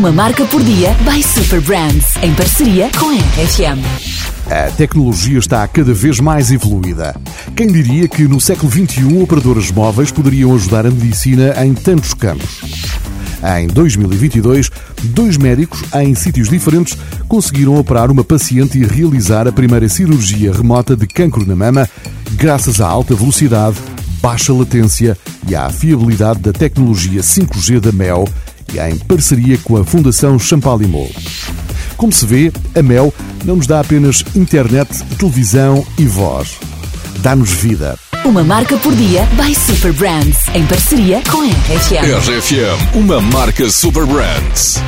Uma marca por dia by Super Brands, em parceria com a RFM. A tecnologia está cada vez mais evoluída. Quem diria que no século XXI operadoras móveis poderiam ajudar a medicina em tantos campos? Em 2022, dois médicos em sítios diferentes conseguiram operar uma paciente e realizar a primeira cirurgia remota de cancro na mama, graças à alta velocidade, baixa latência e à fiabilidade da tecnologia 5G da Mel em parceria com a Fundação Champalimau. Como se vê, a Mel não nos dá apenas internet, televisão e voz. Dá-nos vida. Uma marca por dia by Super Brands, em parceria com a RFM. RFM, uma marca Super Brands.